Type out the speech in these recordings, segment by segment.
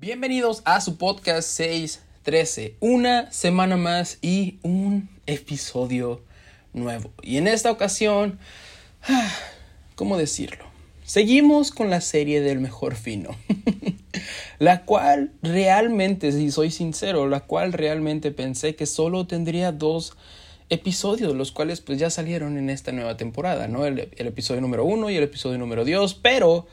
Bienvenidos a su podcast 613. Una semana más y un episodio nuevo. Y en esta ocasión, ¿cómo decirlo? Seguimos con la serie del mejor fino. la cual realmente, si soy sincero, la cual realmente pensé que solo tendría dos episodios, los cuales pues ya salieron en esta nueva temporada, ¿no? El, el episodio número uno y el episodio número dos, pero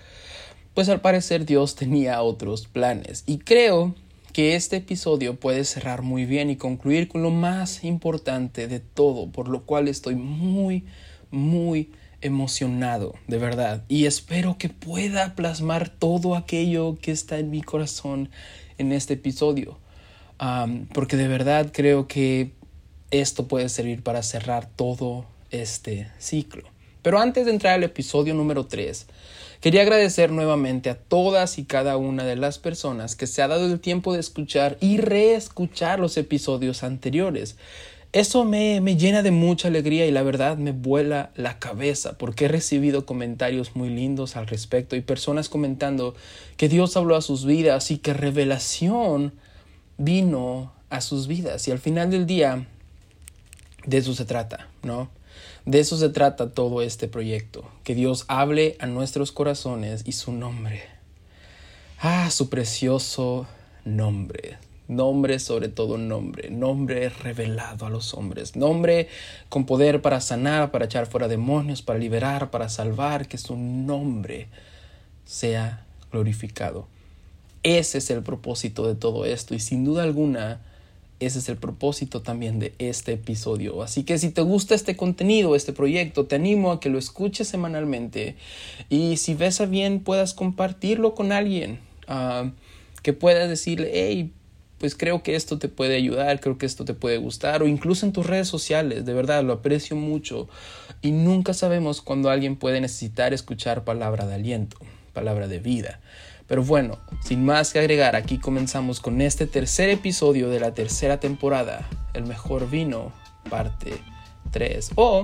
pues al parecer Dios tenía otros planes. Y creo que este episodio puede cerrar muy bien y concluir con lo más importante de todo, por lo cual estoy muy, muy emocionado, de verdad. Y espero que pueda plasmar todo aquello que está en mi corazón en este episodio. porque de verdad creo que esto puede servir para cerrar todo este ciclo. Pero antes de entrar al episodio número 3, Quería agradecer nuevamente a todas y cada una de las personas que se ha dado el tiempo de escuchar y reescuchar los episodios anteriores. Eso me, me, llena de mucha alegría y la verdad me vuela la cabeza porque he recibido comentarios muy lindos al respecto y personas comentando que Dios habló a sus vidas y que revelación vino a sus vidas y al final del día de eso se trata, ¿no? De eso se trata todo este proyecto, que Dios hable a nuestros corazones y su nombre. Ah, su precioso nombre. Nombre sobre todo nombre, nombre revelado a los hombres, nombre con poder para sanar, para echar fuera demonios, para liberar, para salvar, que su nombre sea glorificado. Ese es el propósito de todo esto y sin duda alguna ese es el propósito también de este episodio. Así que si te gusta este contenido, este proyecto, te animo a que lo escuches semanalmente y si ves a bien puedas compartirlo con alguien, ah, que puedas decirle, hey, pues creo que esto te puede ayudar, creo que esto te puede gustar, o incluso en tus redes sociales, de verdad, lo aprecio mucho. Y nunca sabemos cuando alguien puede necesitar escuchar palabra de aliento, palabra de vida. Pero bueno, sin más que agregar, aquí comenzamos con este tercer episodio de la tercera temporada, El mejor vino, parte 3, o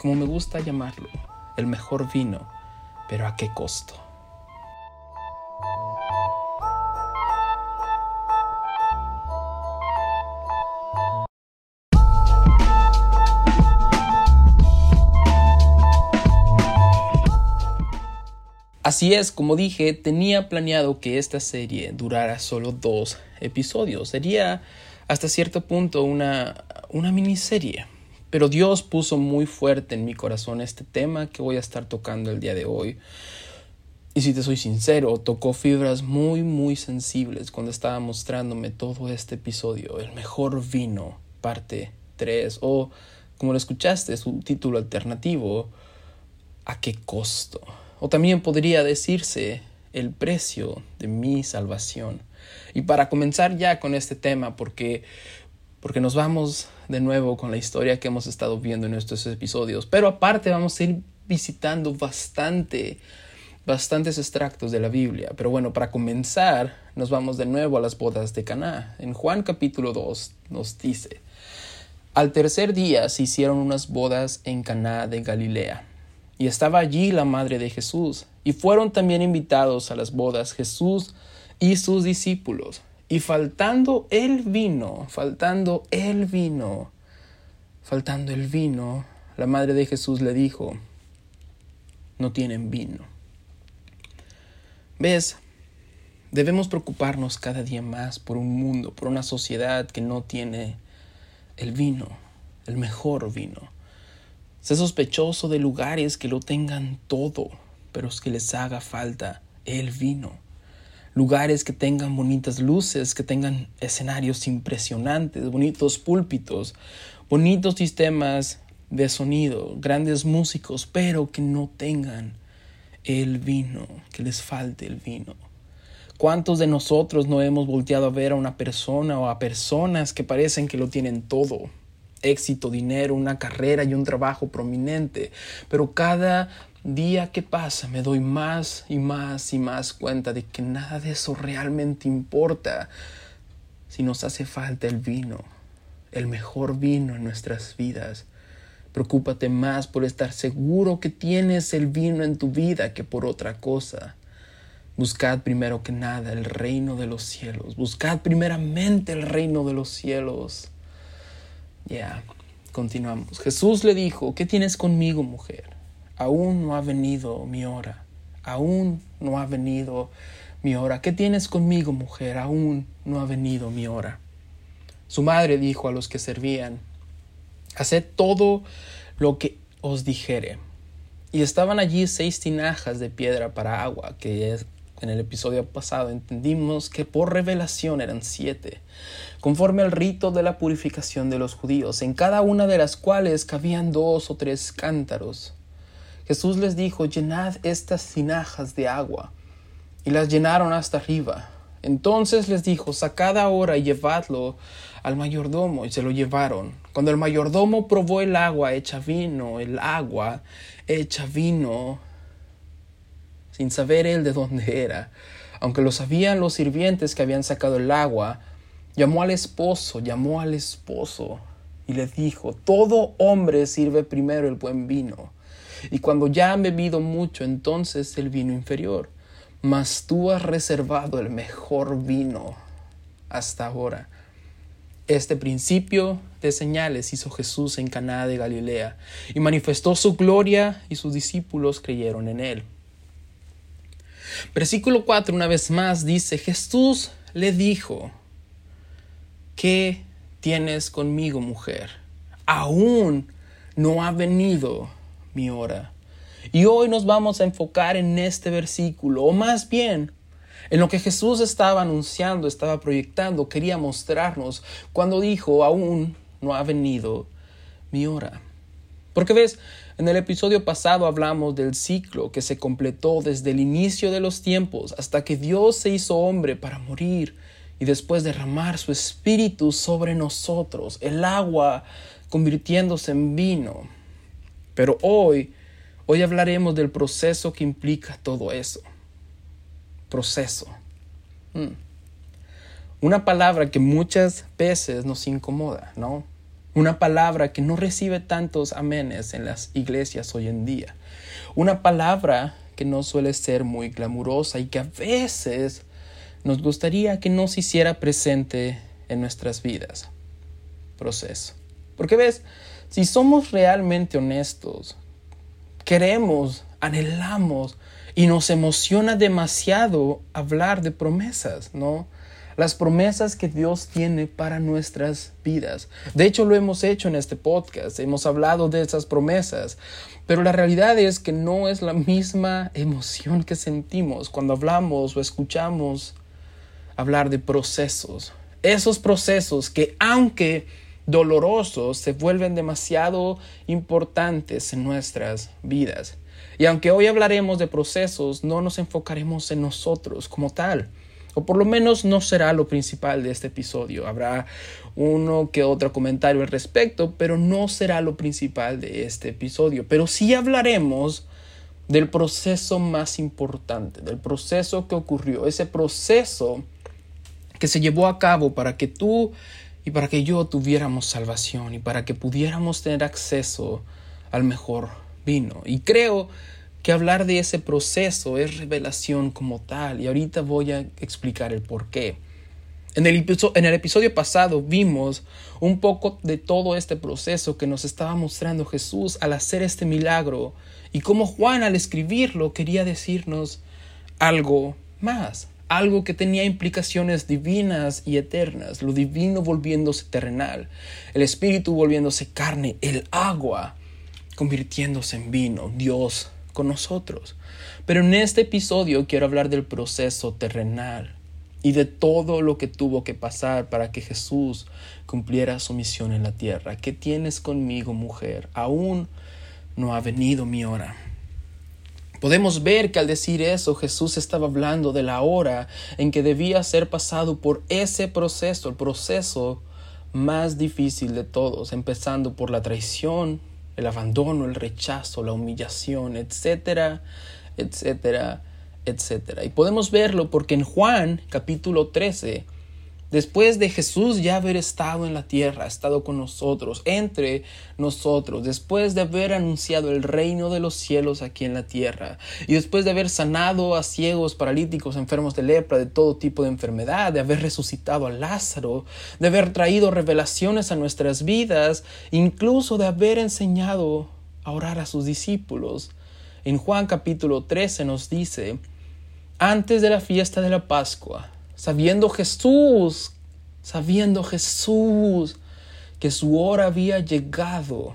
como me gusta llamarlo, el mejor vino, pero a qué costo. Así es, como dije, tenía planeado que esta serie durara solo dos episodios. Sería hasta cierto punto una, una miniserie. Pero Dios puso muy fuerte en mi corazón este tema que voy a estar tocando el día de hoy. Y si te soy sincero, tocó fibras muy, muy sensibles cuando estaba mostrándome todo este episodio, El mejor vino, parte 3, o como lo escuchaste, su título alternativo, ¿a qué costo? O también podría decirse el precio de mi salvación. Y para comenzar ya con este tema, porque, porque nos vamos de nuevo con la historia que hemos estado viendo en estos episodios, pero aparte vamos a ir visitando bastante, bastantes extractos de la Biblia. Pero bueno, para comenzar, nos vamos de nuevo a las bodas de Caná. En Juan capítulo 2 nos dice, al tercer día se hicieron unas bodas en Caná de Galilea y estaba allí la madre de Jesús, y fueron también invitados a las bodas Jesús y sus discípulos. Y faltando el vino, faltando el vino, faltando el vino, la madre de Jesús le dijo, no tienen vino. ¿Ves? Debemos preocuparnos cada día más por un mundo, por una sociedad que no tiene el vino, el mejor vino. Sé sospechoso de lugares que lo tengan todo, pero es que les haga falta el vino. Lugares que tengan bonitas luces, que tengan escenarios impresionantes, bonitos púlpitos, bonitos sistemas de sonido, grandes músicos, pero que no tengan el vino, que les falte el vino. ¿Cuántos de nosotros no hemos volteado a ver a una persona o a personas que parecen que lo tienen todo, éxito, dinero, una carrera y un trabajo prominente. Pero cada día que pasa me doy más y más y más cuenta de que nada de eso realmente importa si nos hace falta el vino, el mejor vino en nuestras vidas. Preocúpate más por estar seguro que tienes el vino en tu vida que por otra cosa. Buscad primero que nada el reino de los cielos. Buscad primeramente el reino de los cielos. Ya, continuamos. Jesús le dijo, ¿qué tienes conmigo, mujer? Aún no ha venido mi hora. Aún no ha venido mi hora. ¿Qué tienes conmigo, mujer? Aún no ha venido mi hora. Su madre dijo a los que servían, Haced todo lo que os dijere. Y estaban allí seis tinajas de piedra para agua, que es, en el episodio pasado entendimos que por revelación eran siete, conforme al rito de la purificación de los judíos, en cada una de las cuales cabían dos o tres cántaros. Jesús les dijo, llenad estas tinajas de agua, y las llenaron hasta arriba. Entonces les dijo, sacad ahora y llevadlo al mayordomo, y se lo llevaron. Cuando el mayordomo probó el agua hecha vino, el agua hecha vino, sin saber él de dónde era, aunque lo sabían los sirvientes que habían sacado el agua, llamó al esposo, llamó al esposo y le dijo, todo hombre sirve primero el buen vino, y cuando ya han bebido mucho, entonces el vino inferior, mas tú has reservado el mejor vino hasta ahora. Este principio de señales hizo Jesús en Caná de Galilea y manifestó su gloria y sus discípulos creyeron en él. Versículo 4 una vez más dice, Jesús le dijo, ¿qué tienes conmigo, mujer? Aún no ha venido mi hora. Y hoy nos vamos a enfocar en este versículo, o más bien en lo que Jesús estaba anunciando, estaba proyectando, quería mostrarnos cuando dijo, aún no ha venido mi hora. Porque ves, en el episodio pasado hablamos del ciclo que se completó desde el inicio de los tiempos hasta que Dios se hizo hombre para morir y después derramar su espíritu sobre nosotros, el agua convirtiéndose en vino. Pero hoy, hoy hablaremos del proceso que implica todo eso proceso. Mm. Una palabra que muchas veces nos incomoda, ¿no? Una palabra que no recibe tantos amenes en las iglesias hoy en día. Una palabra que no suele ser muy glamurosa y que a veces nos gustaría que no se hiciera presente en nuestras vidas. Proceso. Porque ves, si somos realmente honestos, queremos, anhelamos y nos emociona demasiado hablar de promesas, ¿no? Las promesas que Dios tiene para nuestras vidas. De hecho, lo hemos hecho en este podcast, hemos hablado de esas promesas, pero la realidad es que no es la misma emoción que sentimos cuando hablamos o escuchamos hablar de procesos. Esos procesos que aunque dolorosos se vuelven demasiado importantes en nuestras vidas. Y aunque hoy hablaremos de procesos, no nos enfocaremos en nosotros como tal. O por lo menos no será lo principal de este episodio. Habrá uno que otro comentario al respecto, pero no será lo principal de este episodio. Pero sí hablaremos del proceso más importante, del proceso que ocurrió, ese proceso que se llevó a cabo para que tú y para que yo tuviéramos salvación y para que pudiéramos tener acceso al mejor vino. Y creo que hablar de ese proceso es revelación como tal. Y ahorita voy a explicar el por qué. En el, en el episodio pasado vimos un poco de todo este proceso que nos estaba mostrando Jesús al hacer este milagro y cómo Juan al escribirlo quería decirnos algo más, algo que tenía implicaciones divinas y eternas, lo divino volviéndose terrenal, el espíritu volviéndose carne, el agua convirtiéndose en vino, Dios con nosotros. Pero en este episodio quiero hablar del proceso terrenal y de todo lo que tuvo que pasar para que Jesús cumpliera su misión en la tierra. ¿Qué tienes conmigo, mujer? Aún no ha venido mi hora. Podemos ver que al decir eso Jesús estaba hablando de la hora en que debía ser pasado por ese proceso, el proceso más difícil de todos, empezando por la traición, el abandono, el rechazo, la humillación, etcétera, etcétera, etcétera. Y podemos verlo porque en Juan capítulo 13, Después de Jesús ya haber estado en la tierra, estado con nosotros, entre nosotros, después de haber anunciado el reino de los cielos aquí en la tierra, y después de haber sanado a ciegos, paralíticos, enfermos de lepra, de todo tipo de enfermedad, de haber resucitado a Lázaro, de haber traído revelaciones a nuestras vidas, incluso de haber enseñado a orar a sus discípulos. En Juan capítulo 13 nos dice, antes de la fiesta de la Pascua, sabiendo Jesús, sabiendo Jesús que su hora había llegado.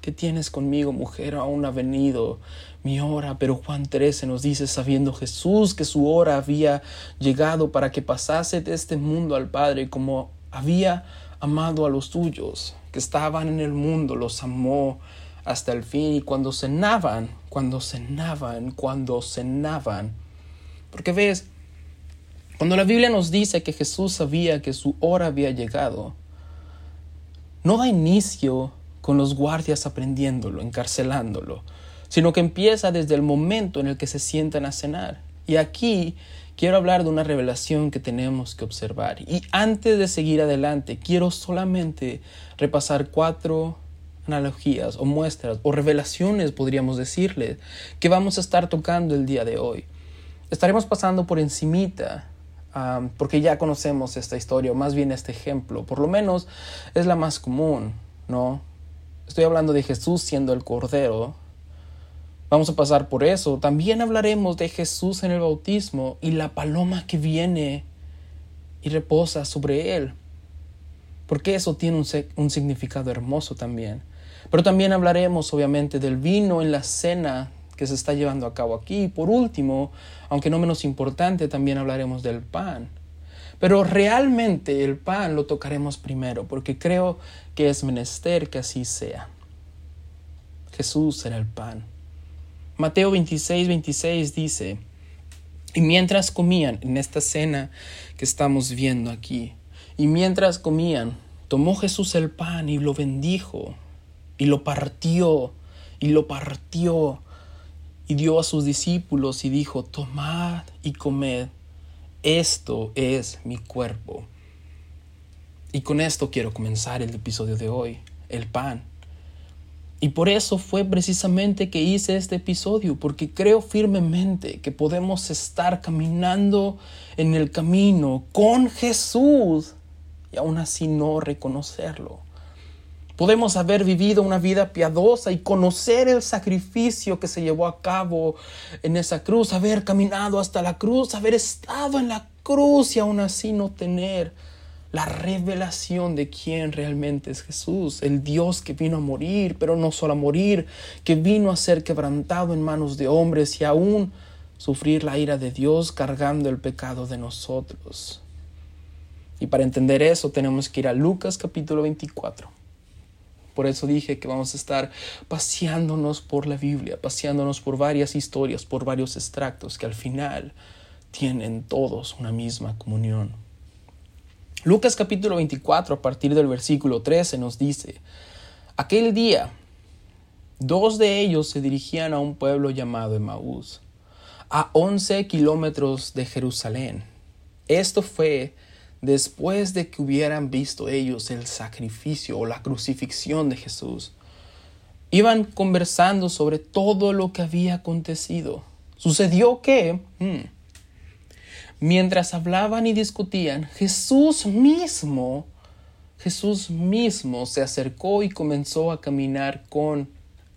¿Qué tienes conmigo, mujer? Aún ha venido mi hora. Pero Juan 13 nos dice, sabiendo Jesús que su hora había llegado para que pasase de este mundo al Padre como había amado a los suyos, que estaban en el mundo, los amó hasta el fin. Y cuando cenaban, cuando cenaban, cuando cenaban, porque ves, cuando la Biblia nos dice que Jesús sabía que su hora había llegado, no da inicio con los guardias aprendiéndolo, encarcelándolo, sino que empieza desde el momento en el que se sientan a cenar. Y aquí quiero hablar de una revelación que tenemos que observar. Y antes de seguir adelante, quiero solamente repasar cuatro analogías o muestras o revelaciones, podríamos decirle, que vamos a estar tocando el día de hoy. Estaremos pasando por encimita porque ya conocemos esta historia, o más bien este ejemplo, por lo menos es la más común, ¿no? Estoy hablando de Jesús siendo el Cordero. Vamos a pasar por eso. También hablaremos de Jesús en el bautismo y la paloma que viene y reposa sobre él. Porque eso tiene un, un significado hermoso también. Pero también hablaremos obviamente del vino en la cena que se está llevando a cabo aquí. Y por último, aunque no menos importante, también hablaremos del pan. Pero realmente el pan lo tocaremos primero, porque creo que es menester que así sea. Jesús será el pan. Mateo 26, 26 dice, y mientras comían en esta cena que estamos viendo aquí, y mientras comían, tomó Jesús el pan y lo bendijo, y lo partió, y lo partió, y dio a sus discípulos y dijo, tomad y comed, esto es mi cuerpo. Y con esto quiero comenzar el episodio de hoy, el pan. Y por eso fue precisamente que hice este episodio, porque creo firmemente que podemos estar caminando en el camino con Jesús y aún así no reconocerlo. Podemos haber vivido una vida piadosa y conocer el sacrificio que se llevó a cabo en esa cruz, haber caminado hasta la cruz, haber estado en la cruz y aún así no tener la revelación de quién realmente es Jesús, el Dios que vino a morir, pero no solo a morir, que vino a ser quebrantado en manos de hombres y aún sufrir la ira de Dios cargando el pecado de nosotros. Y para entender eso tenemos que ir a Lucas capítulo 24. Por eso dije que vamos a estar paseándonos por la Biblia, paseándonos por varias historias, por varios extractos que al final tienen todos una misma comunión. Lucas capítulo 24 a partir del versículo 13 nos dice, aquel día dos de ellos se dirigían a un pueblo llamado Emaús, a 11 kilómetros de Jerusalén. Esto fue después de que hubieran visto ellos el sacrificio o la crucifixión de Jesús. Iban conversando sobre todo lo que había acontecido. Sucedió que, hmm, mientras hablaban y discutían, Jesús mismo, Jesús mismo se acercó y comenzó a caminar con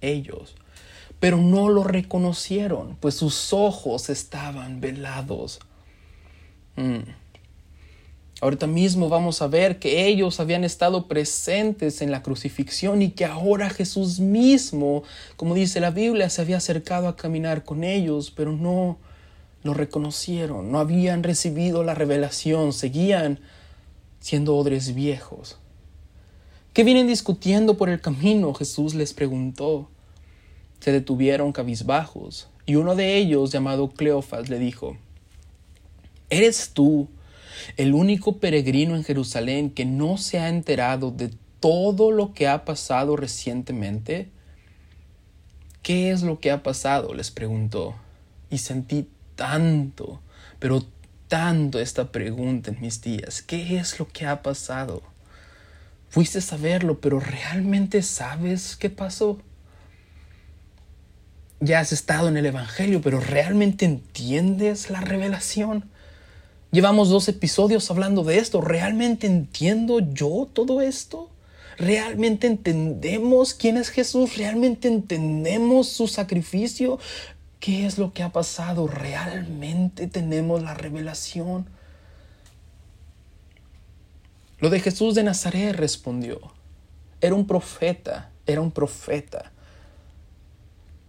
ellos. Pero no lo reconocieron, pues sus ojos estaban velados. Hmm. Ahorita mismo vamos a ver que ellos habían estado presentes en la crucifixión y que ahora Jesús mismo, como dice la Biblia, se había acercado a caminar con ellos, pero no lo reconocieron, no habían recibido la revelación, seguían siendo odres viejos. ¿Qué vienen discutiendo por el camino? Jesús les preguntó. Se detuvieron cabizbajos y uno de ellos, llamado Cleofas, le dijo, ¿Eres tú el único peregrino en Jerusalén que no se ha enterado de todo lo que ha pasado recientemente? ¿Qué es lo que ha pasado? les preguntó. Y sentí tanto, pero meditando esta pregunta en mis días. ¿Qué es lo que ha pasado? Fuiste a saberlo, pero ¿realmente sabes qué pasó? Ya has estado en el Evangelio, pero ¿realmente entiendes la revelación? Llevamos dos episodios hablando de esto. ¿Realmente entiendo yo todo esto? ¿Realmente entendemos quién es Jesús? ¿Realmente entendemos su sacrificio? ¿Qué es lo que ha pasado? ¿Realmente tenemos la revelación? Lo de Jesús de Nazaret respondió. Era un profeta, era un profeta,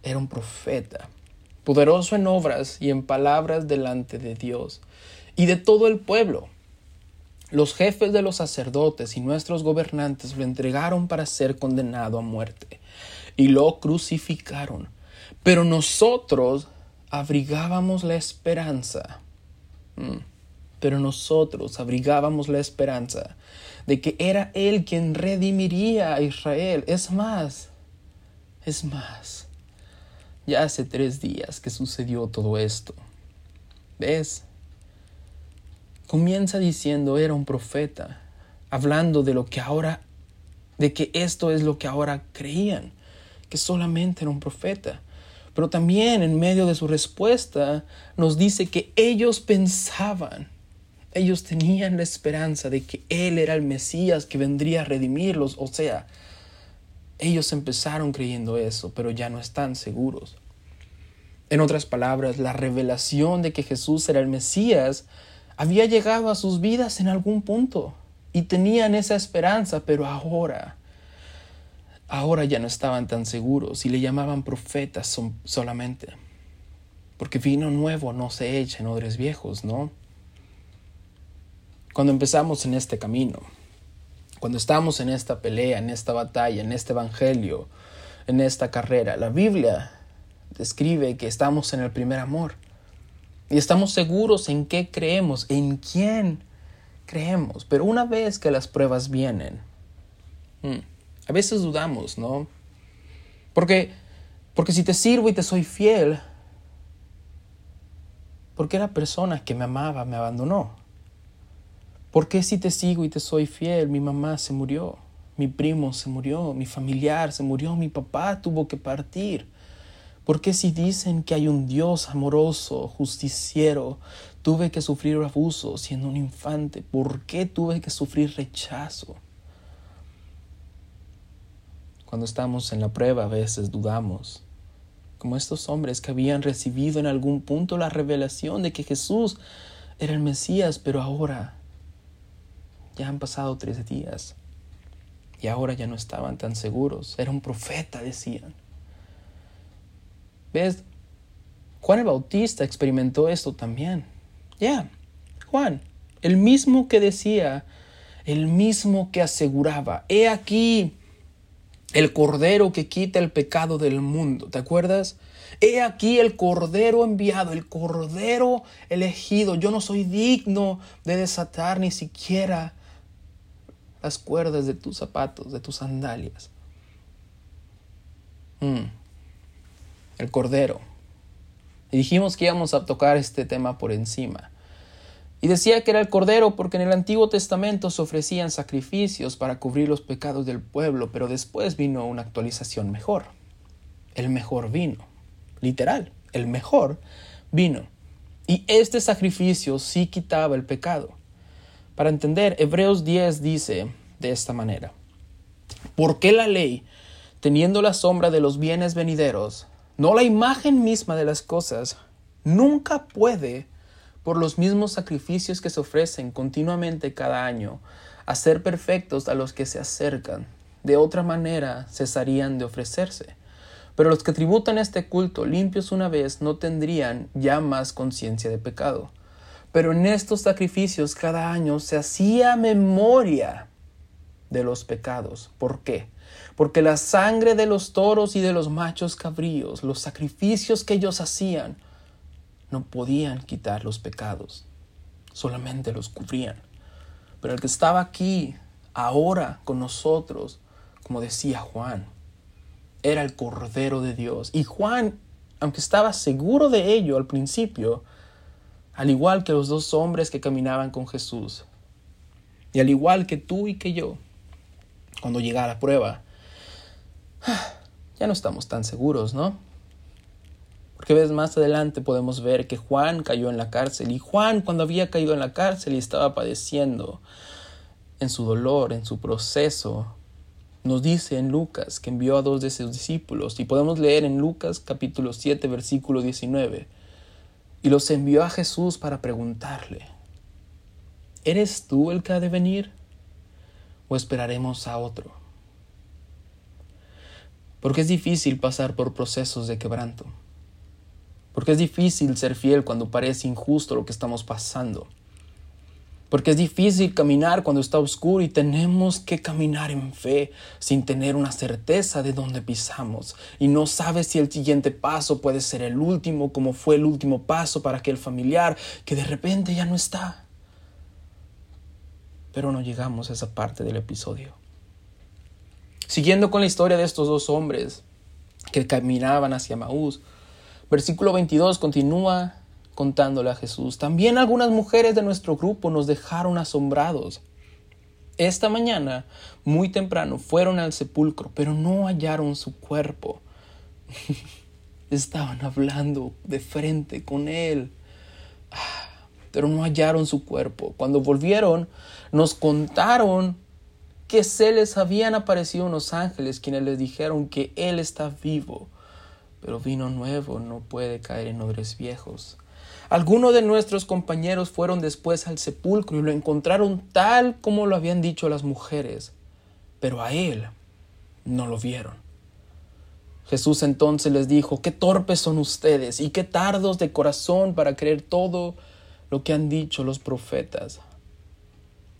era un profeta, poderoso en obras y en palabras delante de Dios y de todo el pueblo. Los jefes de los sacerdotes y nuestros gobernantes lo entregaron para ser condenado a muerte y lo crucificaron. Pero nosotros abrigábamos la esperanza. Mm, pero nosotros abrigábamos la esperanza de que era Él quien redimiría a Israel. Es más, es más. Ya hace tres días que sucedió todo esto. ¿Ves? Comienza diciendo era un profeta, hablando de lo que ahora, de que esto es lo que ahora creían, que solamente era un profeta. Pero también en medio de su respuesta nos dice que ellos pensaban, ellos tenían la esperanza de que Él era el Mesías que vendría a redimirlos, o sea, ellos empezaron creyendo eso, pero ya no están seguros. En otras palabras, la revelación de que Jesús era el Mesías había llegado a sus vidas en algún punto y tenían esa esperanza, pero ahora, ahora ya no estaban tan seguros y le llamaban profetas solamente. Porque vino nuevo no se echa en odres viejos, ¿no? Cuando empezamos en este camino, cuando estamos en esta pelea, en esta batalla, en este evangelio, en esta carrera, la Biblia describe que estamos en el primer amor. Y estamos seguros en qué creemos, en quién creemos. Pero una vez que las pruebas vienen, hmm, a veces dudamos, ¿no? Porque, porque si te sirvo y te soy fiel, ¿por qué la persona que me amaba me abandonó? ¿Por qué si te sigo y te soy fiel, mi mamá se murió, mi primo se murió, mi familiar se murió, mi papá tuvo que partir? ¿Por qué si dicen que hay un Dios amoroso, justiciero, tuve que sufrir abuso siendo un infante? ¿Por qué tuve que sufrir rechazo? Cuando estamos en la prueba a veces dudamos, como estos hombres que habían recibido en algún punto la revelación de que Jesús era el Mesías, pero ahora ya han pasado tres días y ahora ya no estaban tan seguros. Era un profeta, decían. ¿Ves? Juan el Bautista experimentó esto también. Ya, Juan, el mismo que decía, el mismo que aseguraba, he aquí el cordero que quita el pecado del mundo, ¿te acuerdas? He aquí el cordero enviado, el cordero elegido. Yo no soy digno de desatar ni siquiera las cuerdas de tus zapatos, de tus sandalias. Mm el Cordero. Y dijimos que íbamos a tocar este tema por encima. Y decía que era el Cordero porque en el Antiguo Testamento se ofrecían sacrificios para cubrir los pecados del pueblo, pero después vino una actualización mejor. El mejor vino. Literal, el mejor vino. Y este sacrificio sí quitaba el pecado. Para entender, Hebreos 10 dice de esta manera, ¿por qué la ley, teniendo la sombra de los bienes venideros, no la imagen misma de las cosas, nunca puede, por los mismos sacrificios que se ofrecen continuamente cada año, hacer perfectos a los que se acercan. De otra manera cesarían de ofrecerse. Pero los que tributan este culto limpios una vez no tendrían ya más conciencia de pecado. Pero en estos sacrificios cada año se hacía memoria de los pecados. ¿Por qué? Porque la sangre de los toros y de los machos cabríos, los sacrificios que ellos hacían, no podían quitar los pecados, solamente los cubrían. Pero el que estaba aquí, ahora con nosotros, como decía Juan, era el Cordero de Dios. Y Juan, aunque estaba seguro de ello al principio, al igual que los dos hombres que caminaban con Jesús. Y al igual que tú y que yo, cuando llega la prueba, ya no estamos tan seguros, ¿no? Porque ves, más adelante podemos ver que Juan cayó en la cárcel y Juan cuando había caído en la cárcel y estaba padeciendo en su dolor, en su proceso, nos dice en Lucas que envió a dos de sus discípulos y podemos leer en Lucas capítulo 7 versículo 19 y los envió a Jesús para preguntarle, ¿eres tú el que ha de venir o esperaremos a otro? Porque es difícil pasar por procesos de quebranto. Porque es difícil ser fiel cuando parece injusto lo que estamos pasando. Porque es difícil caminar cuando está oscuro y tenemos que caminar en fe sin tener una certeza de dónde pisamos. Y no sabes si el siguiente paso puede ser el último, como fue el último paso para aquel familiar que de repente ya no está. Pero no llegamos a esa parte del episodio. Siguiendo con la historia de estos dos hombres que caminaban hacia Maús, Versículo 22 continúa contándole a Jesús. También algunas mujeres de nuestro grupo nos dejaron asombrados. Esta mañana, muy temprano, fueron al sepulcro, pero no hallaron su cuerpo. Estaban hablando de frente con él, pero no hallaron su cuerpo. Cuando volvieron, nos contaron que se les habían aparecido unos ángeles quienes les dijeron que él está vivo pero vino nuevo no puede caer en odres viejos. Algunos de nuestros compañeros fueron después al sepulcro y lo encontraron tal como lo habían dicho las mujeres, pero a él no lo vieron. Jesús entonces les dijo, qué torpes son ustedes y qué tardos de corazón para creer todo lo que han dicho los profetas.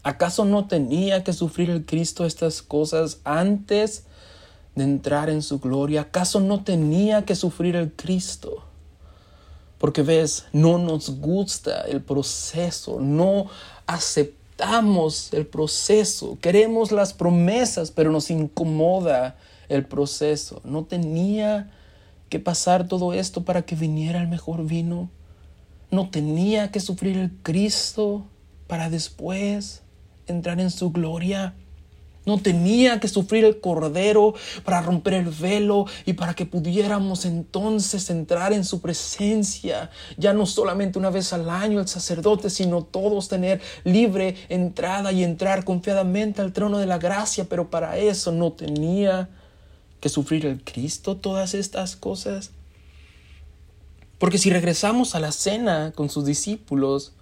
¿Acaso no tenía que sufrir el Cristo estas cosas antes de entrar en su gloria? ¿Acaso no tenía que sufrir el Cristo? Porque ves, no nos gusta el proceso, no aceptamos el proceso, queremos las promesas, pero nos incomoda el proceso. ¿No tenía que pasar todo esto para que viniera el mejor vino? ¿No tenía que sufrir el Cristo para después entrar en su gloria? No tenía que sufrir el cordero para romper el velo y para que pudiéramos entonces entrar en su presencia, ya no solamente una vez al año el sacerdote, sino todos tener libre entrada y entrar confiadamente al trono de la gracia, pero para eso no tenía que sufrir el Cristo todas estas cosas. Porque si regresamos a la cena con sus discípulos,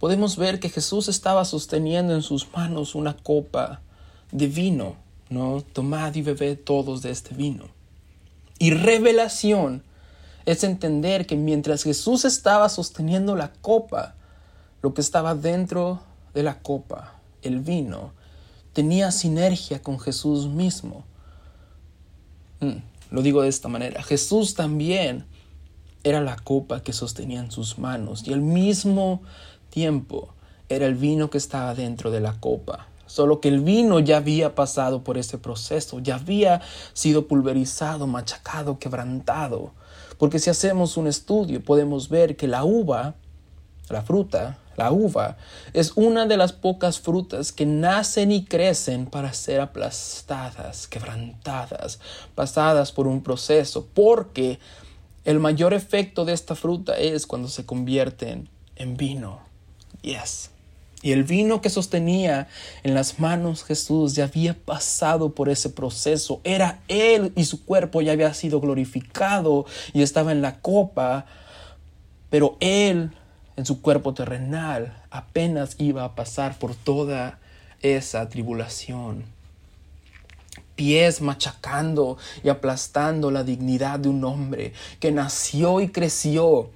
podemos ver que Jesús estaba sosteniendo en sus manos una copa de vino, ¿no? Tomad y bebed todos de este vino. Y revelación es entender que mientras Jesús estaba sosteniendo la copa, lo que estaba dentro de la copa, el vino, tenía sinergia con Jesús mismo. Mm, lo digo de esta manera, Jesús también era la copa que sostenía en sus manos y al mismo tiempo era el vino que estaba dentro de la copa solo que el vino ya había pasado por ese proceso, ya había sido pulverizado, machacado, quebrantado. Porque si hacemos un estudio podemos ver que la uva, la fruta, la uva, es una de las pocas frutas que nacen y crecen para ser aplastadas, quebrantadas, pasadas por un proceso, porque el mayor efecto de esta fruta es cuando se convierten en vino. Yes. Y el vino que sostenía en las manos Jesús ya había pasado por ese proceso. Era Él y su cuerpo ya había sido glorificado y estaba en la copa. Pero Él en su cuerpo terrenal apenas iba a pasar por toda esa tribulación. Pies machacando y aplastando la dignidad de un hombre que nació y creció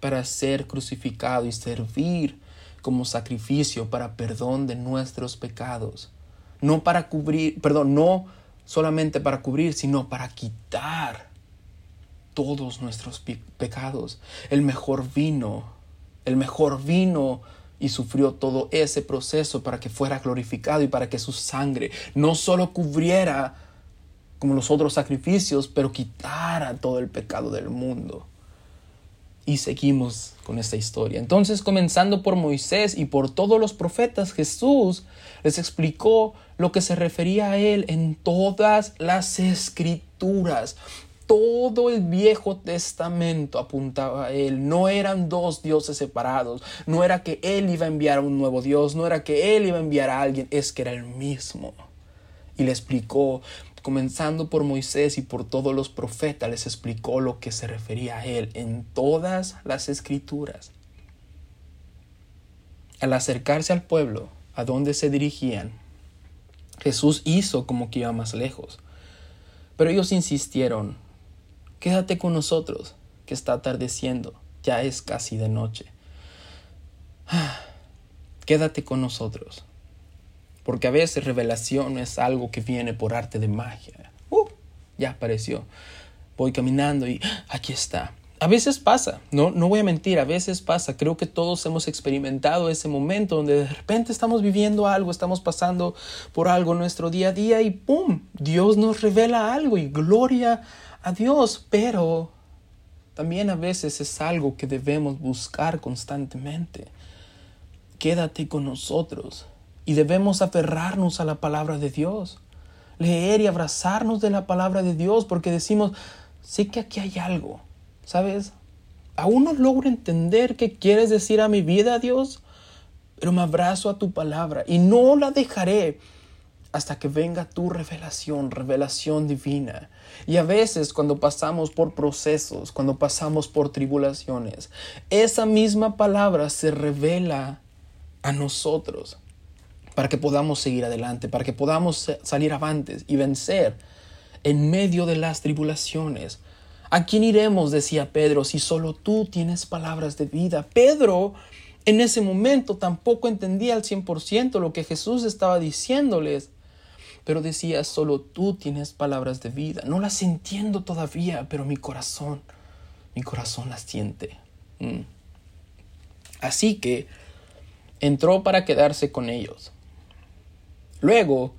para ser crucificado y servir como sacrificio para perdón de nuestros pecados. No para cubrir, perdón, no solamente para cubrir, sino para quitar todos nuestros pecados. El mejor vino, el mejor vino y sufrió todo ese proceso para que fuera glorificado y para que su sangre no solo cubriera como los otros sacrificios, pero quitara todo el pecado del mundo. Y seguimos con esta historia. Entonces, comenzando por Moisés y por todos los profetas, Jesús les explicó lo que se refería a él en todas las escrituras. Todo el Viejo Testamento apuntaba a Él. No eran dos dioses separados. No era que Él iba a enviar a un nuevo Dios. No era que Él iba a enviar a alguien. Es que era el mismo. Y le explicó, comenzando por Moisés y por todos los profetas, les explicó lo que se refería a Él en todas las escrituras. Al acercarse al pueblo, a donde se dirigían, Jesús hizo como que iba más lejos. Pero ellos insistieron, Quédate con nosotros, que está atardeciendo, ya es casi de noche. Quédate con nosotros, porque a veces revelación es algo que viene por arte de magia. Uh, ya apareció. Voy caminando y aquí está. A veces pasa, no, no voy a mentir, a veces pasa. Creo que todos hemos experimentado ese momento donde de repente estamos viviendo algo, estamos pasando por algo en nuestro día a día y ¡pum! Dios nos revela algo y gloria a Dios, pero también a veces es algo que debemos buscar constantemente. Quédate con nosotros y debemos aferrarnos a la palabra de Dios, leer y abrazarnos de la palabra de Dios porque decimos, sé que aquí hay algo, ¿sabes? Aún no logro entender qué quieres decir a mi vida, Dios, pero me abrazo a tu palabra y no la dejaré hasta que venga tu revelación, revelación divina. Y a veces cuando pasamos por procesos, cuando pasamos por tribulaciones, esa misma palabra se revela a nosotros para que podamos seguir adelante, para que podamos salir avantes y vencer en medio de las tribulaciones. ¿A quién iremos? decía Pedro, si solo tú tienes palabras de vida. Pedro en ese momento tampoco entendía al 100% lo que Jesús estaba diciéndoles pero decía, solo tú tienes palabras de vida. No las entiendo todavía, pero mi corazón, mi corazón las siente. Mm. Así que entró para quedarse con ellos. Luego,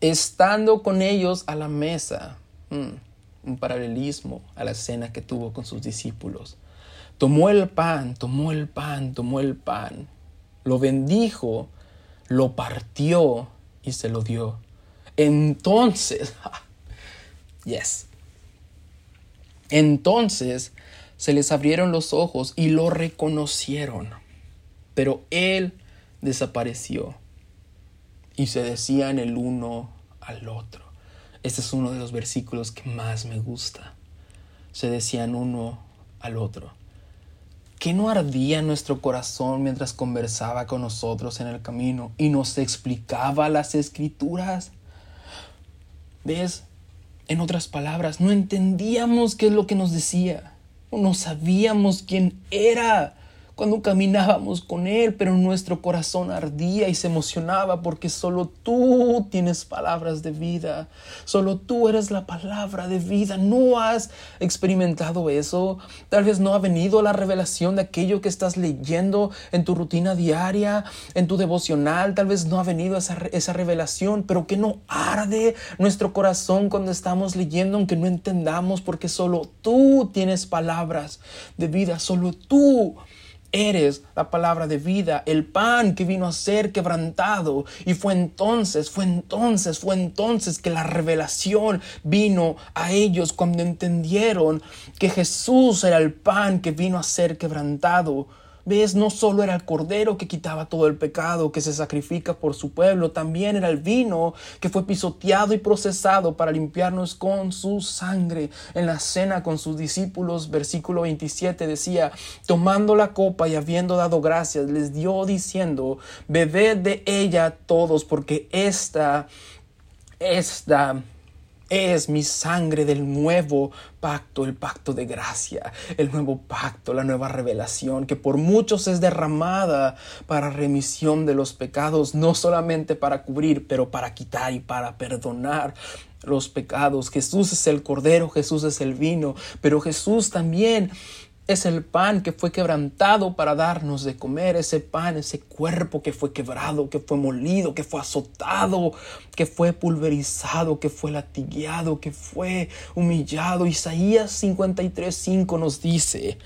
estando con ellos a la mesa, mm, un paralelismo a la cena que tuvo con sus discípulos, tomó el pan, tomó el pan, tomó el pan, lo bendijo, lo partió y se lo dio. Entonces, yes. Entonces se les abrieron los ojos y lo reconocieron. Pero él desapareció y se decían el uno al otro. Este es uno de los versículos que más me gusta. Se decían uno al otro. ¿Qué no ardía nuestro corazón mientras conversaba con nosotros en el camino y nos explicaba las escrituras? ¿Ves? En otras palabras, no entendíamos qué es lo que nos decía. No sabíamos quién era cuando caminábamos con Él, pero nuestro corazón ardía y se emocionaba porque solo tú tienes palabras de vida, solo tú eres la palabra de vida. No has experimentado eso, tal vez no ha venido la revelación de aquello que estás leyendo en tu rutina diaria, en tu devocional, tal vez no ha venido esa, esa revelación, pero que no arde nuestro corazón cuando estamos leyendo, aunque no entendamos, porque solo tú tienes palabras de vida, solo tú Eres la palabra de vida, el pan que vino a ser quebrantado. Y fue entonces, fue entonces, fue entonces que la revelación vino a ellos cuando entendieron que Jesús era el pan que vino a ser quebrantado. ¿Ves? No solo era el cordero que quitaba todo el pecado, que se sacrifica por su pueblo, también era el vino que fue pisoteado y procesado para limpiarnos con su sangre. En la cena con sus discípulos, versículo 27 decía, tomando la copa y habiendo dado gracias, les dio diciendo, bebed de ella todos, porque esta, esta es mi sangre del nuevo pacto, el pacto de gracia, el nuevo pacto, la nueva revelación que por muchos es derramada para remisión de los pecados, no solamente para cubrir, pero para quitar y para perdonar los pecados. Jesús es el cordero, Jesús es el vino, pero Jesús también es el pan que fue quebrantado para darnos de comer, ese pan, ese cuerpo que fue quebrado, que fue molido, que fue azotado, que fue pulverizado, que fue latigueado, que fue humillado. Isaías 53:5 nos dice,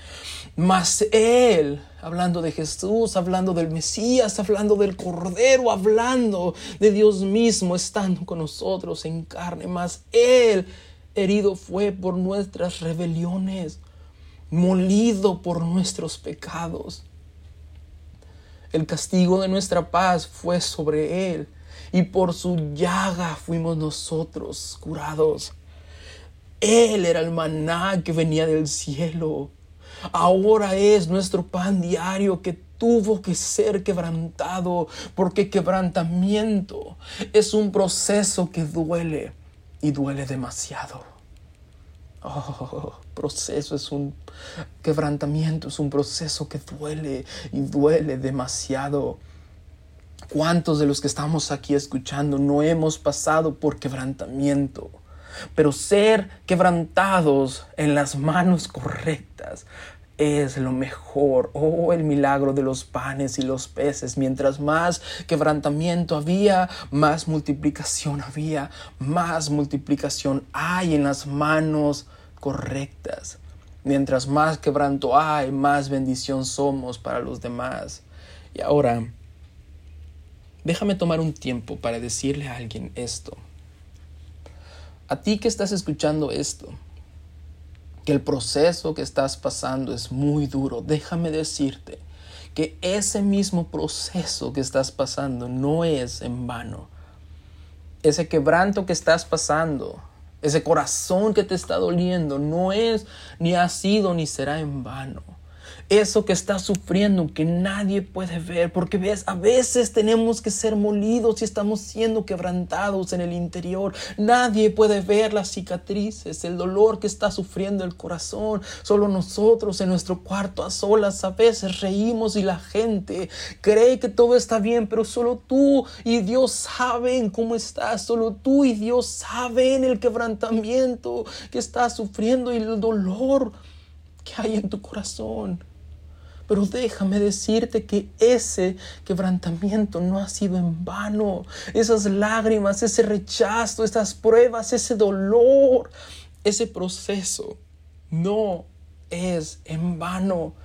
mas Él, hablando de Jesús, hablando del Mesías, hablando del Cordero, hablando de Dios mismo, estando con nosotros en carne, mas Él herido fue por nuestras rebeliones molido por nuestros pecados. El castigo de nuestra paz fue sobre él y por su llaga fuimos nosotros curados. Él era el maná que venía del cielo. Ahora es nuestro pan diario que tuvo que ser quebrantado, porque quebrantamiento es un proceso que duele y duele demasiado. Oh, proceso es un quebrantamiento, es un proceso que duele y duele demasiado. ¿Cuántos de los que estamos aquí escuchando no hemos pasado por quebrantamiento? Pero ser quebrantados en las manos correctas es lo mejor. Oh, el milagro de los panes y los peces. Mientras más quebrantamiento había, más multiplicación había, más multiplicación hay en las manos correctas. Mientras más quebranto hay, más bendición somos para los demás. Y ahora, déjame tomar un tiempo para decirle a alguien esto. A ti que estás escuchando esto, que el proceso que estás pasando es muy duro, déjame decirte que ese mismo proceso que estás pasando no es en vano. Ese quebranto que estás pasando, ese corazón que te está doliendo, no es, ni ha sido, ni será en vano eso que estás sufriendo que nadie puede ver, porque ves, a veces tenemos que ser molidos y estamos siendo quebrantados en el interior. Nadie puede ver las cicatrices, el dolor que está sufriendo el corazón. Solo nosotros en nuestro cuarto a solas a veces reímos y la gente cree que todo está bien, pero solo tú y Dios saben cómo estás. Solo tú y Dios saben el quebrantamiento que estás sufriendo y el dolor que hay en tu corazón. Pero déjame decirte que ese quebrantamiento no ha sido en vano. Esas lágrimas, ese rechazo, esas pruebas, ese dolor, ese proceso no es en vano.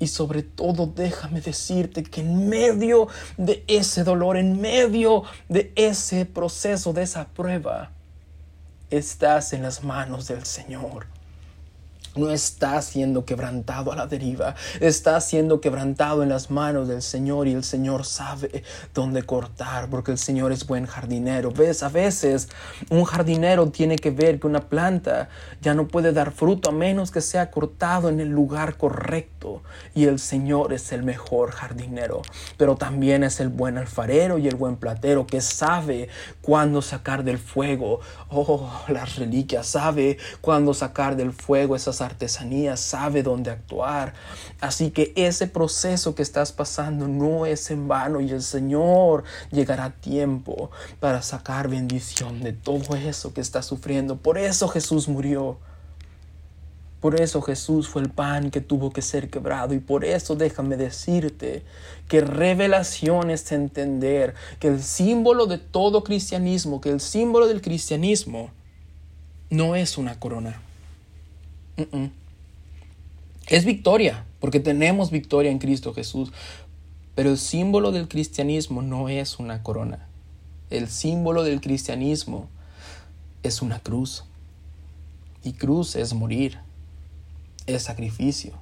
Y sobre todo déjame decirte que en medio de ese dolor, en medio de ese proceso, de esa prueba, estás en las manos del Señor no está siendo quebrantado a la deriva, está siendo quebrantado en las manos del Señor y el Señor sabe dónde cortar porque el Señor es buen jardinero. Ves, a veces un jardinero tiene que ver que una planta ya no puede dar fruto a menos que sea cortado en el lugar correcto y el Señor es el mejor jardinero, pero también es el buen alfarero y el buen platero que sabe cuándo sacar del fuego, oh, las reliquias, sabe cuándo sacar del fuego esas artesanía, sabe dónde actuar. Así que ese proceso que estás pasando no es en vano y el Señor llegará a tiempo para sacar bendición de todo eso que estás sufriendo. Por eso Jesús murió. Por eso Jesús fue el pan que tuvo que ser quebrado y por eso déjame decirte que revelación es entender que el símbolo de todo cristianismo, que el símbolo del cristianismo no es una corona. Es victoria, porque tenemos victoria en Cristo Jesús. Pero el símbolo del cristianismo no es una corona. El símbolo del cristianismo es una cruz. Y cruz es morir, es sacrificio.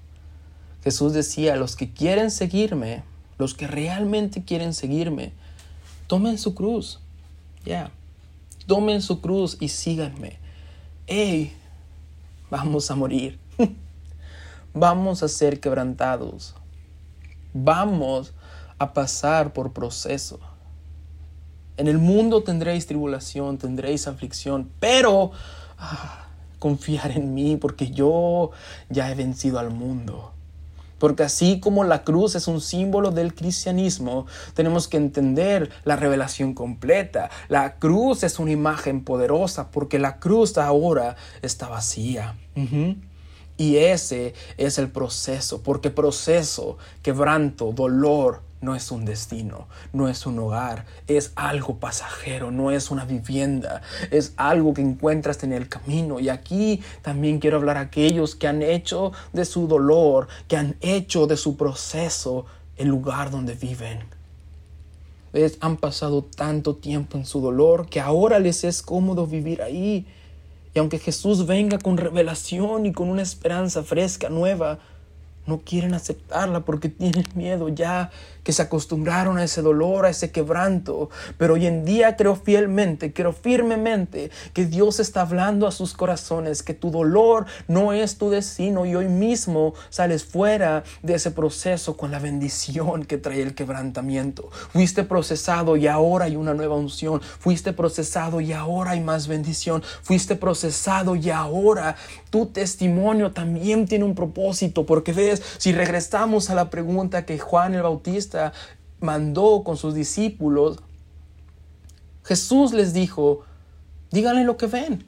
Jesús decía, los que quieren seguirme, los que realmente quieren seguirme, tomen su cruz. Ya. Tomen su cruz y síganme. Hey, vamos a morir. vamos a ser quebrantados. Vamos a pasar por proceso. En el mundo tendréis tribulación, tendréis aflicción, pero ah, confiar en mí porque yo ya he vencido al mundo. Porque así como la cruz es un símbolo del cristianismo, tenemos que entender la revelación completa. La cruz es una imagen poderosa porque la cruz ahora está vacía. Y ese es el proceso, porque proceso, quebranto, dolor, no es un destino, no es un hogar, es algo pasajero, no es una vivienda, es algo que encuentras en el camino. Y aquí también quiero hablar a aquellos que han hecho de su dolor, que han hecho de su proceso el lugar donde viven. Han pasado tanto tiempo en su dolor que ahora les es cómodo vivir ahí. Y aunque Jesús venga con revelación y con una esperanza fresca, nueva, no quieren aceptarla porque tienen miedo ya que se acostumbraron a ese dolor, a ese quebranto. Pero hoy en día creo fielmente, creo firmemente que Dios está hablando a sus corazones, que tu dolor no es tu destino y hoy mismo sales fuera de ese proceso con la bendición que trae el quebrantamiento. Fuiste procesado y ahora hay una nueva unción. Fuiste procesado y ahora hay más bendición. Fuiste procesado y ahora tu testimonio también tiene un propósito. Porque ves, si regresamos a la pregunta que Juan el Bautista mandó con sus discípulos, Jesús les dijo, díganle lo que ven.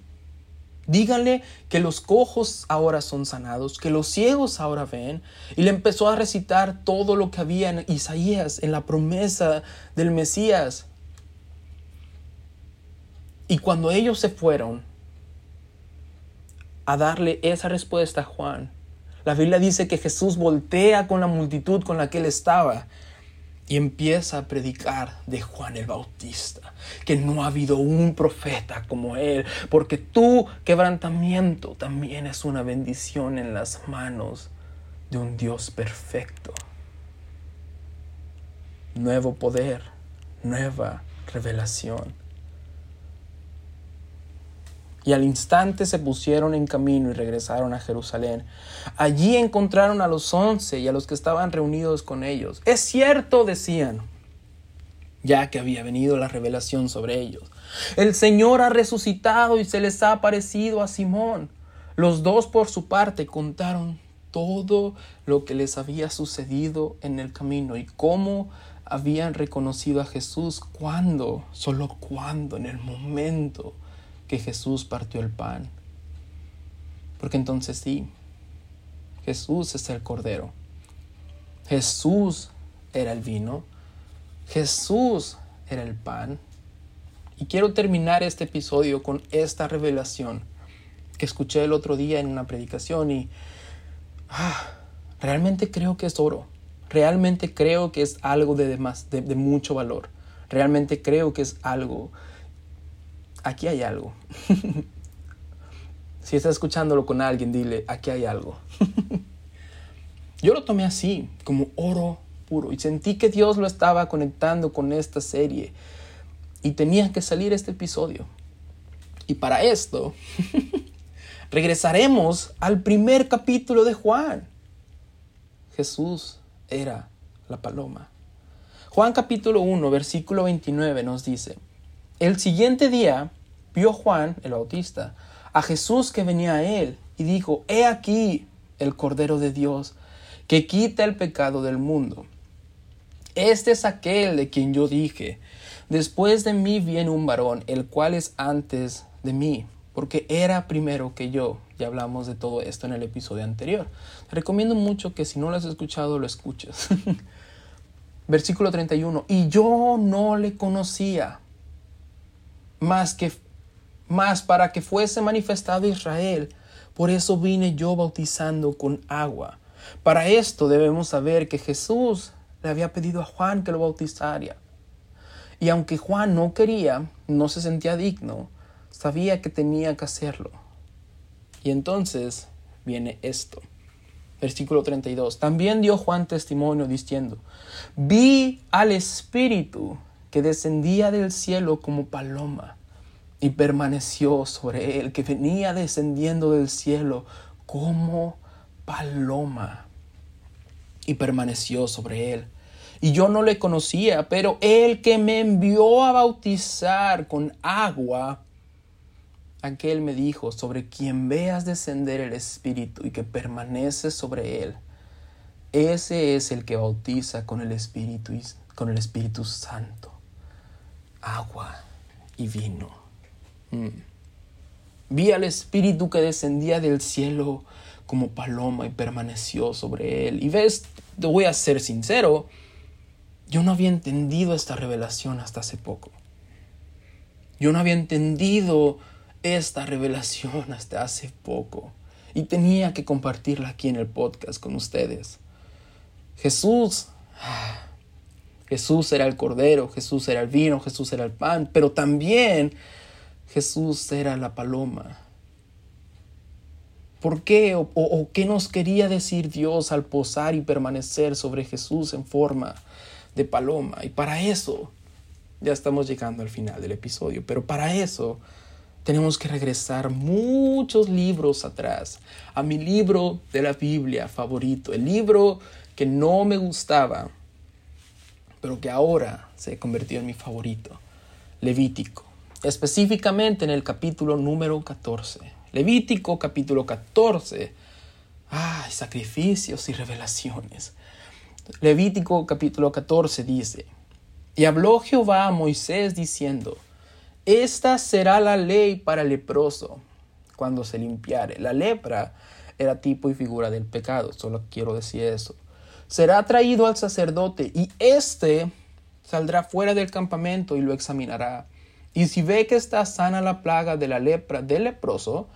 Díganle que los cojos ahora son sanados, que los ciegos ahora ven. Y le empezó a recitar todo lo que había en Isaías, en la promesa del Mesías. Y cuando ellos se fueron a darle esa respuesta a Juan, la Biblia dice que Jesús voltea con la multitud con la que él estaba y empieza a predicar de Juan el Bautista, que no ha habido un profeta como él, porque tu quebrantamiento también es una bendición en las manos de un Dios perfecto. Nuevo poder, nueva revelación y al instante se pusieron en camino y regresaron a Jerusalén. Allí encontraron a los once y a los que estaban reunidos con ellos. Es cierto, decían, ya que había venido la revelación sobre ellos. El Señor ha resucitado y se les ha aparecido a Simón. Los dos por su parte contaron todo lo que les había sucedido en el camino y cómo habían reconocido a Jesús cuando, solo cuando, en el momento que Jesús partió el pan. Porque entonces sí, Jesús es el Cordero. Jesús era el vino. Jesús era el pan. Y quiero terminar este episodio con esta revelación que escuché el otro día en una predicación y ah, realmente creo que es oro. Realmente creo que es algo de, de, de mucho valor. Realmente creo que es algo aquí hay algo. si estás escuchándolo con alguien, dile, aquí hay algo. Yo lo tomé así, como oro puro, y sentí que Dios lo estaba conectando con esta serie. Y tenía que salir este episodio. Y para esto, regresaremos al primer capítulo de Juan. Jesús era la paloma. Juan capítulo 1, versículo 29 nos dice, el siguiente día vio Juan, el Bautista, a Jesús que venía a él y dijo, He aquí el Cordero de Dios que quita el pecado del mundo. Este es aquel de quien yo dije, después de mí viene un varón, el cual es antes de mí, porque era primero que yo. Ya hablamos de todo esto en el episodio anterior. Te recomiendo mucho que si no lo has escuchado, lo escuches. Versículo 31. Y yo no le conocía más que más para que fuese manifestado Israel. Por eso vine yo bautizando con agua. Para esto debemos saber que Jesús le había pedido a Juan que lo bautizara. Y aunque Juan no quería, no se sentía digno, sabía que tenía que hacerlo. Y entonces viene esto. Versículo 32. También dio Juan testimonio diciendo, vi al Espíritu que descendía del cielo como paloma y permaneció sobre él, que venía descendiendo del cielo como paloma y permaneció sobre él. Y yo no le conocía, pero el que me envió a bautizar con agua, aquel me dijo, sobre quien veas descender el Espíritu y que permanece sobre él, ese es el que bautiza con el Espíritu, con el Espíritu Santo, agua y vino. Mm. Vi al Espíritu que descendía del cielo como paloma y permaneció sobre él. Y ves, te voy a ser sincero, yo no había entendido esta revelación hasta hace poco. Yo no había entendido esta revelación hasta hace poco y tenía que compartirla aquí en el podcast con ustedes. Jesús, ah, Jesús era el cordero, Jesús era el vino, Jesús era el pan, pero también Jesús era la paloma. ¿Por qué o, qué nos quería decir Dios al posar y permanecer sobre Jesús en forma de paloma? Y para eso, ya estamos llegando al final del episodio, pero para eso tenemos que regresar muchos libros atrás, a mi libro de la Biblia favorito, el libro que no me gustaba, pero que ahora se convirtió en mi favorito, Levítico específicamente en el capítulo número 14. Levítico capítulo 14. Ay, sacrificios y revelaciones. Levítico capítulo 14 dice, y habló Jehová a Moisés diciendo, esta será la ley para el leproso cuando se limpiare. La lepra era tipo y figura del pecado, solo quiero decir eso. Será traído al sacerdote y éste saldrá fuera del campamento y lo examinará y si ve que está sana la plaga de la lepra del leproso,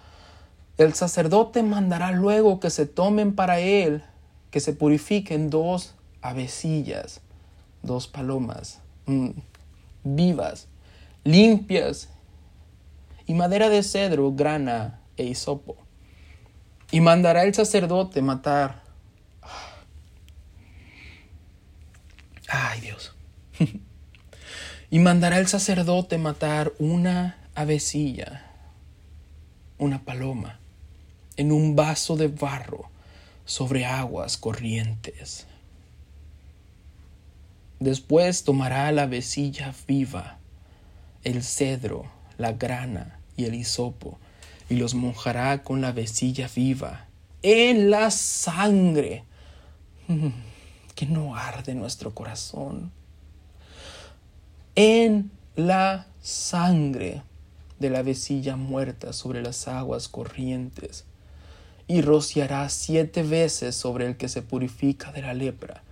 el sacerdote mandará luego que se tomen para él, que se purifiquen dos avecillas, dos palomas mm, vivas, limpias, y madera de cedro, grana e hisopo. Y mandará el sacerdote matar. Ay Dios. Y mandará el sacerdote matar una avecilla, una paloma, en un vaso de barro sobre aguas corrientes. Después tomará la avecilla viva, el cedro, la grana y el hisopo, y los mojará con la avecilla viva en la sangre que no arde nuestro corazón en la sangre de la vecilla muerta sobre las aguas corrientes, y rociará siete veces sobre el que se purifica de la lepra,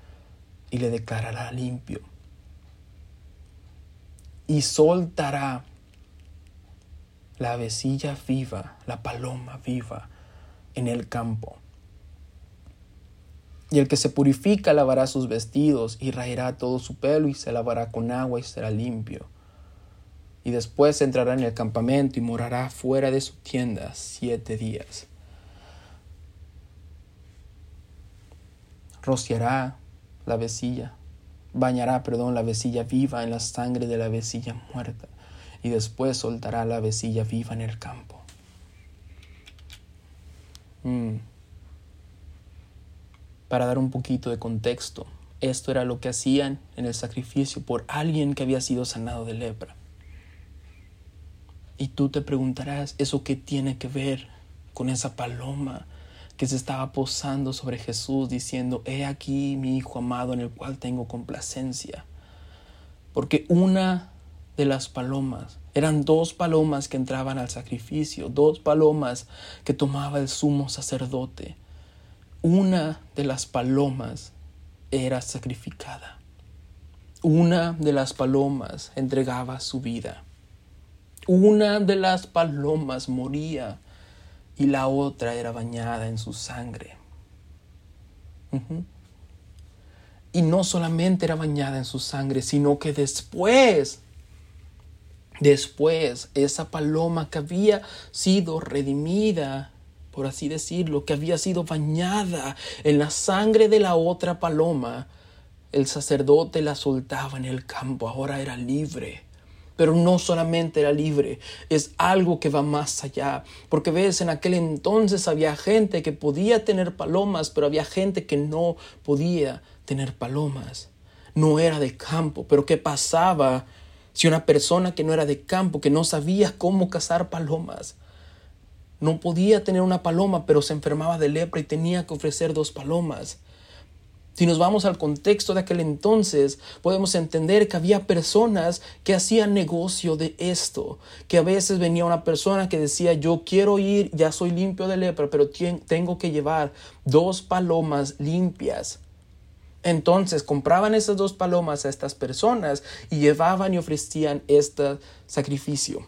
y le declarará limpio. Y soltará la vecilla viva, la paloma viva, en el campo y el que se purifica lavará sus vestidos y raerá todo su pelo y se lavará con agua y será limpio. Y después entrará en el campamento y morará fuera de su tienda siete días. Rociará la vecilla, bañará, perdón, la vecilla viva en la sangre de la vecilla muerta y después soltará la vecilla viva en el campo. Mm. Para dar un poquito de contexto, esto era lo que hacían en el sacrificio por alguien que había sido sanado de lepra. Y tú te preguntarás, ¿eso qué tiene que ver con esa paloma que se estaba posando sobre Jesús diciendo, he aquí mi Hijo amado en el cual tengo complacencia? Porque una de las palomas, eran dos palomas que entraban al sacrificio, dos palomas que tomaba el sumo sacerdote una de las palomas era sacrificada. Una de las palomas entregaba su vida. Una de las palomas moría y la otra era bañada en su sangre. Y no solamente era bañada en su sangre, sino que después, después, esa paloma que había sido redimida por así decirlo, que había sido bañada en la sangre de la otra paloma, el sacerdote la soltaba en el campo, ahora era libre. Pero no solamente era libre, es algo que va más allá. Porque ves, en aquel entonces había gente que podía tener palomas, pero había gente que no podía tener palomas. No era de campo, pero ¿qué pasaba si una persona que no era de campo, que no sabía cómo cazar palomas, no podía tener una paloma, pero se enfermaba de lepra y tenía que ofrecer dos palomas. Si nos vamos al contexto de aquel entonces, podemos entender que había personas que hacían negocio de esto, que a veces venía una persona que decía, yo quiero ir, ya soy limpio de lepra, pero tengo que llevar dos palomas limpias. Entonces compraban esas dos palomas a estas personas y llevaban y ofrecían este sacrificio.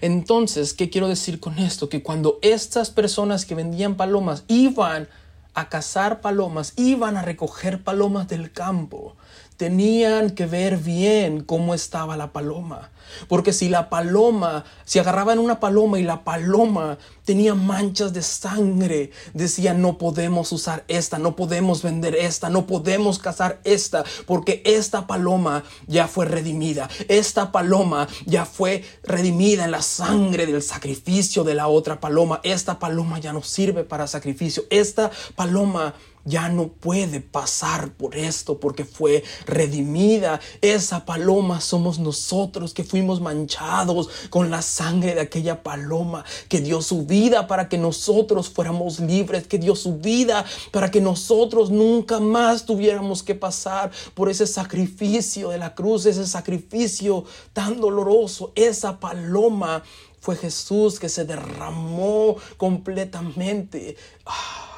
Entonces, ¿qué quiero decir con esto? Que cuando estas personas que vendían palomas iban a cazar palomas, iban a recoger palomas del campo, tenían que ver bien cómo estaba la paloma. Porque si la paloma, si agarraban una paloma y la paloma tenía manchas de sangre, decían no podemos usar esta, no podemos vender esta, no podemos cazar esta, porque esta paloma ya fue redimida. Esta paloma ya fue redimida en la sangre del sacrificio de la otra paloma. Esta paloma ya no sirve para sacrificio. Esta paloma ya no puede pasar por esto porque fue redimida. Esa paloma somos nosotros que fuimos manchados con la sangre de aquella paloma que dio su vida para que nosotros fuéramos libres, que dio su vida para que nosotros nunca más tuviéramos que pasar por ese sacrificio de la cruz, ese sacrificio tan doloroso. Esa paloma fue Jesús que se derramó completamente. Ah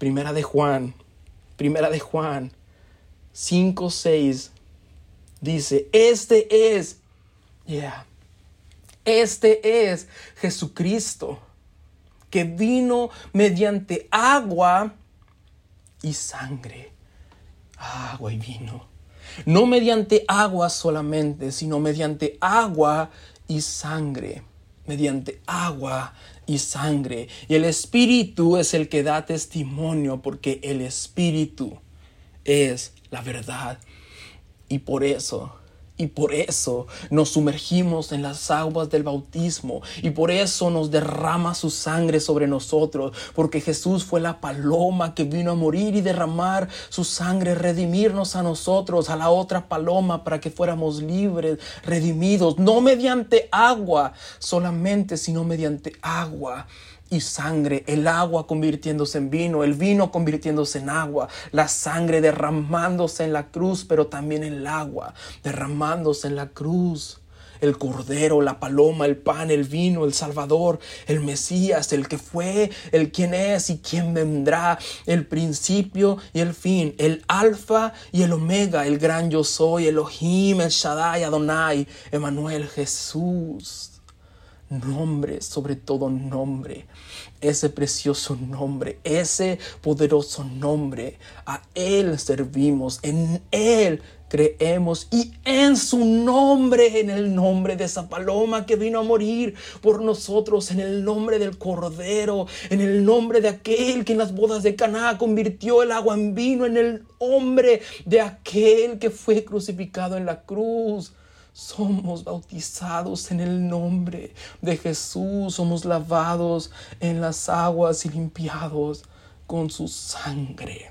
Primera de Juan, Primera de Juan 5, 6 dice, este es, yeah, este es Jesucristo que vino mediante agua y sangre. Agua y vino. No mediante agua solamente, sino mediante agua y sangre. Mediante agua y sangre. Y el Espíritu es el que da testimonio porque el Espíritu es la verdad. Y por eso y por eso nos sumergimos en las aguas del bautismo. Y por eso nos derrama su sangre sobre nosotros. Porque Jesús fue la paloma que vino a morir y derramar su sangre, redimirnos a nosotros, a la otra paloma, para que fuéramos libres, redimidos. No mediante agua solamente, sino mediante agua y sangre, el agua convirtiéndose en vino, el vino convirtiéndose en agua, la sangre derramándose en la cruz, pero también el agua derramándose en la cruz. El cordero, la paloma, el pan, el vino, el Salvador, el Mesías, el que fue, el quien es y quien vendrá, el principio y el fin, el alfa y el omega, el gran yo soy, Elohim, el Shaddai, Adonai, Emanuel, Jesús nombre, sobre todo nombre, ese precioso nombre, ese poderoso nombre. A Él servimos, en Él creemos y en su nombre, en el nombre de esa paloma que vino a morir por nosotros, en el nombre del Cordero, en el nombre de aquel que en las bodas de Caná convirtió el agua en vino, en el nombre de aquel que fue crucificado en la cruz somos bautizados en el nombre de Jesús, somos lavados en las aguas y limpiados con su sangre.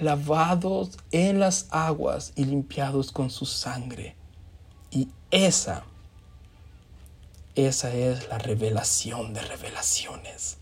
Lavados en las aguas y limpiados con su sangre. Y esa, esa es la revelación de revelaciones.